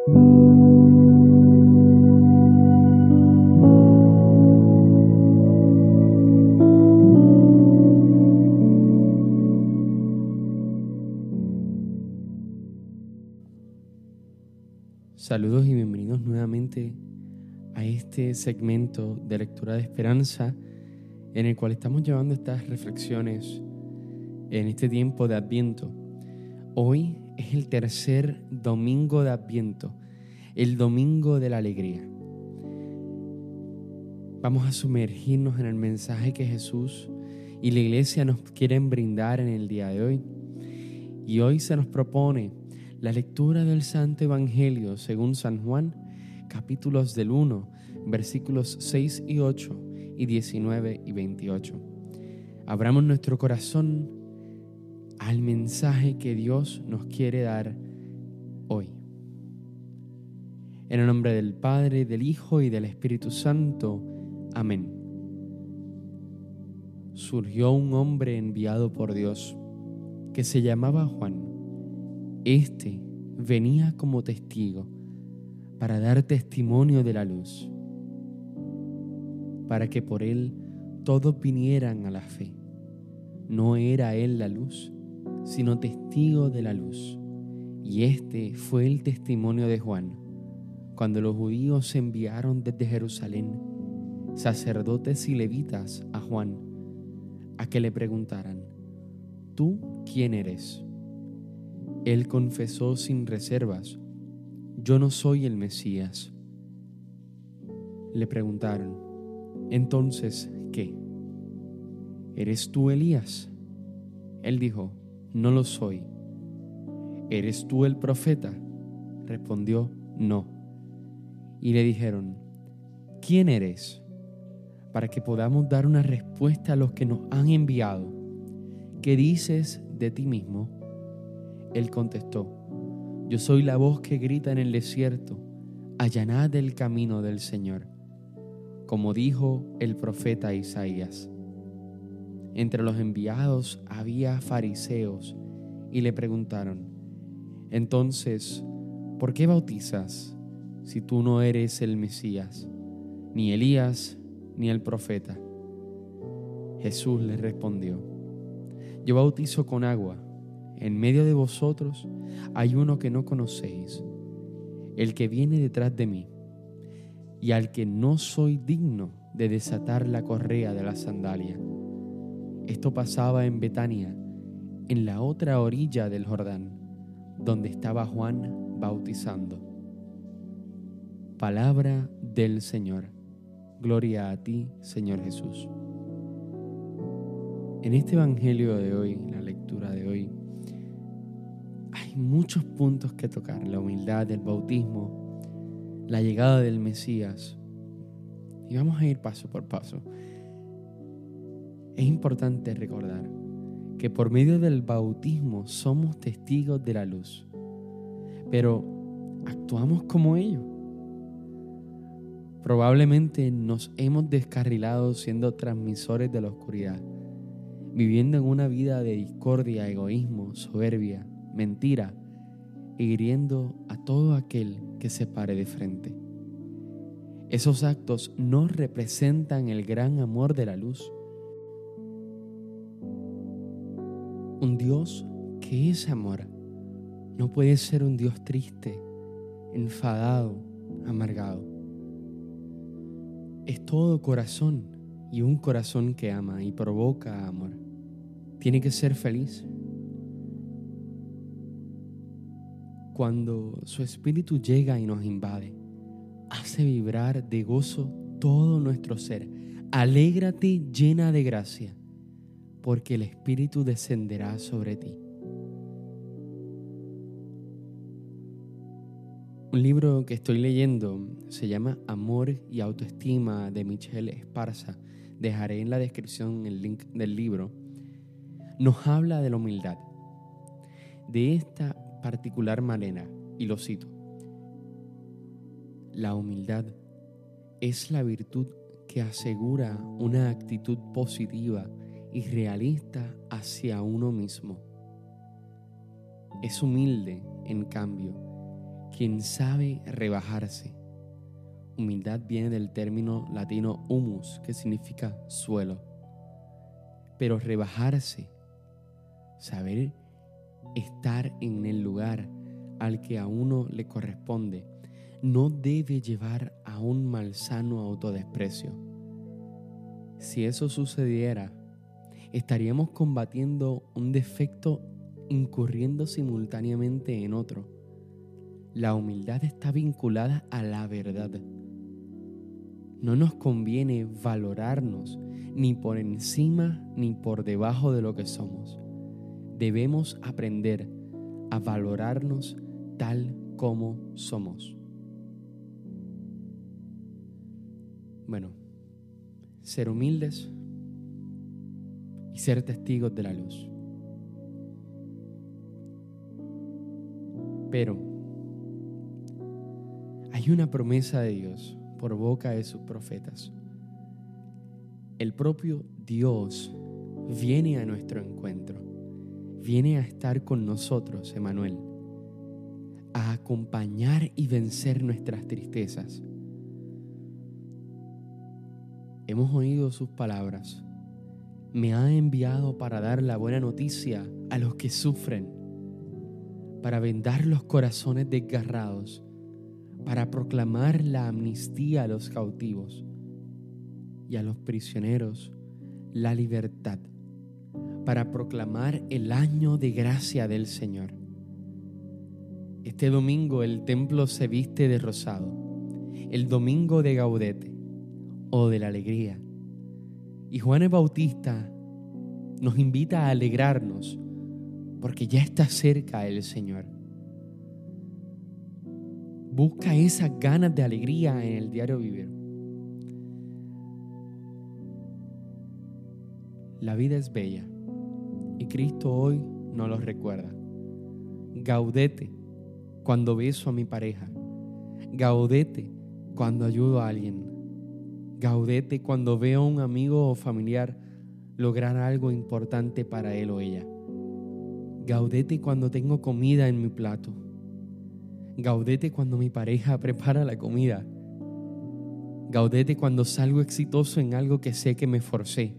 Saludos y bienvenidos nuevamente a este segmento de lectura de esperanza en el cual estamos llevando estas reflexiones en este tiempo de Adviento. Hoy es el tercer domingo de Adviento, el domingo de la alegría. Vamos a sumergirnos en el mensaje que Jesús y la iglesia nos quieren brindar en el día de hoy. Y hoy se nos propone la lectura del Santo Evangelio según San Juan, capítulos del 1, versículos 6 y 8 y 19 y 28. Abramos nuestro corazón al mensaje que Dios nos quiere dar hoy. En el nombre del Padre, del Hijo y del Espíritu Santo. Amén. Surgió un hombre enviado por Dios que se llamaba Juan este venía como testigo para dar testimonio de la luz, para que por él todos vinieran a la fe. No era él la luz, sino testigo de la luz. Y este fue el testimonio de Juan, cuando los judíos enviaron desde Jerusalén sacerdotes y levitas a Juan, a que le preguntaran, ¿tú quién eres? Él confesó sin reservas, yo no soy el Mesías. Le preguntaron, entonces, ¿qué? ¿Eres tú Elías? Él dijo, no lo soy. ¿Eres tú el profeta? Respondió, no. Y le dijeron, ¿quién eres? Para que podamos dar una respuesta a los que nos han enviado. ¿Qué dices de ti mismo? Él contestó, yo soy la voz que grita en el desierto, allanad el camino del Señor, como dijo el profeta Isaías. Entre los enviados había fariseos y le preguntaron, entonces, ¿por qué bautizas si tú no eres el Mesías, ni Elías, ni el profeta? Jesús le respondió, yo bautizo con agua en medio de vosotros hay uno que no conocéis, el que viene detrás de mí, y al que no soy digno de desatar la correa de la sandalia. Esto pasaba en Betania, en la otra orilla del Jordán, donde estaba Juan bautizando. Palabra del Señor. Gloria a ti, Señor Jesús. En este Evangelio de hoy, en la lectura de hoy, hay muchos puntos que tocar, la humildad, el bautismo, la llegada del Mesías. Y vamos a ir paso por paso. Es importante recordar que por medio del bautismo somos testigos de la luz, pero actuamos como ellos. Probablemente nos hemos descarrilado siendo transmisores de la oscuridad, viviendo en una vida de discordia, egoísmo, soberbia, mentira hiriendo a todo aquel que se pare de frente. Esos actos no representan el gran amor de la luz. Un Dios que es amor no puede ser un Dios triste, enfadado, amargado. Es todo corazón y un corazón que ama y provoca amor. Tiene que ser feliz, cuando su espíritu llega y nos invade, hace vibrar de gozo todo nuestro ser. Alégrate llena de gracia, porque el Espíritu descenderá sobre ti. Un libro que estoy leyendo se llama Amor y Autoestima de Michelle Esparza. Dejaré en la descripción el link del libro. Nos habla de la humildad, de esta particular manera, y lo cito, la humildad es la virtud que asegura una actitud positiva y realista hacia uno mismo. Es humilde, en cambio, quien sabe rebajarse. Humildad viene del término latino humus, que significa suelo. Pero rebajarse, saber estar en el lugar al que a uno le corresponde, no debe llevar a un malsano autodesprecio. Si eso sucediera, estaríamos combatiendo un defecto incurriendo simultáneamente en otro. La humildad está vinculada a la verdad. No nos conviene valorarnos ni por encima ni por debajo de lo que somos. Debemos aprender a valorarnos tal como somos. Bueno, ser humildes y ser testigos de la luz. Pero hay una promesa de Dios por boca de sus profetas. El propio Dios viene a nuestro encuentro, viene a estar con nosotros, Emanuel, a acompañar y vencer nuestras tristezas. Hemos oído sus palabras. Me ha enviado para dar la buena noticia a los que sufren, para vendar los corazones desgarrados para proclamar la amnistía a los cautivos y a los prisioneros la libertad, para proclamar el año de gracia del Señor. Este domingo el templo se viste de rosado, el domingo de Gaudete o de la alegría. Y Juan el Bautista nos invita a alegrarnos porque ya está cerca el Señor. Busca esas ganas de alegría en el diario vivir. La vida es bella y Cristo hoy nos lo recuerda. Gaudete cuando beso a mi pareja. Gaudete cuando ayudo a alguien. Gaudete cuando veo a un amigo o familiar lograr algo importante para él o ella. Gaudete cuando tengo comida en mi plato. Gaudete cuando mi pareja prepara la comida. Gaudete cuando salgo exitoso en algo que sé que me forcé.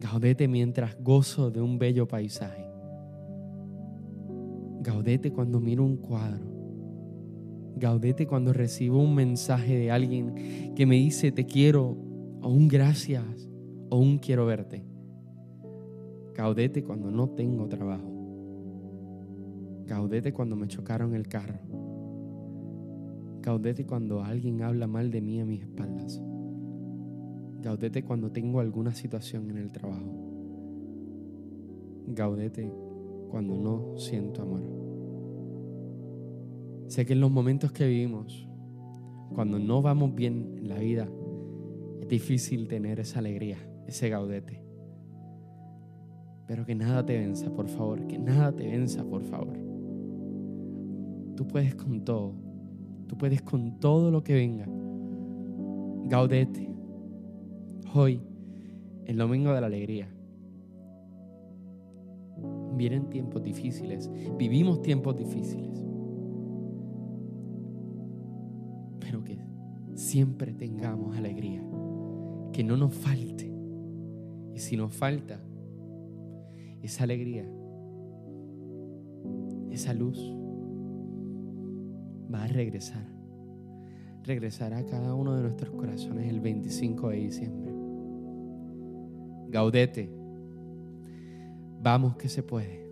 Gaudete mientras gozo de un bello paisaje. Gaudete cuando miro un cuadro. Gaudete cuando recibo un mensaje de alguien que me dice te quiero o un gracias o un quiero verte. Gaudete cuando no tengo trabajo. Gaudete cuando me chocaron el carro. Gaudete cuando alguien habla mal de mí a mis espaldas. Gaudete cuando tengo alguna situación en el trabajo. Gaudete cuando no siento amor. Sé que en los momentos que vivimos, cuando no vamos bien en la vida, es difícil tener esa alegría, ese gaudete. Pero que nada te venza, por favor, que nada te venza, por favor. Tú puedes con todo. Tú puedes con todo lo que venga. Gaudete. Hoy, el domingo de la alegría. Vienen tiempos difíciles. Vivimos tiempos difíciles. Siempre tengamos alegría. Que no nos falte. Y si nos falta esa alegría, esa luz, va a regresar. Regresará a cada uno de nuestros corazones el 25 de diciembre. Gaudete, vamos que se puede.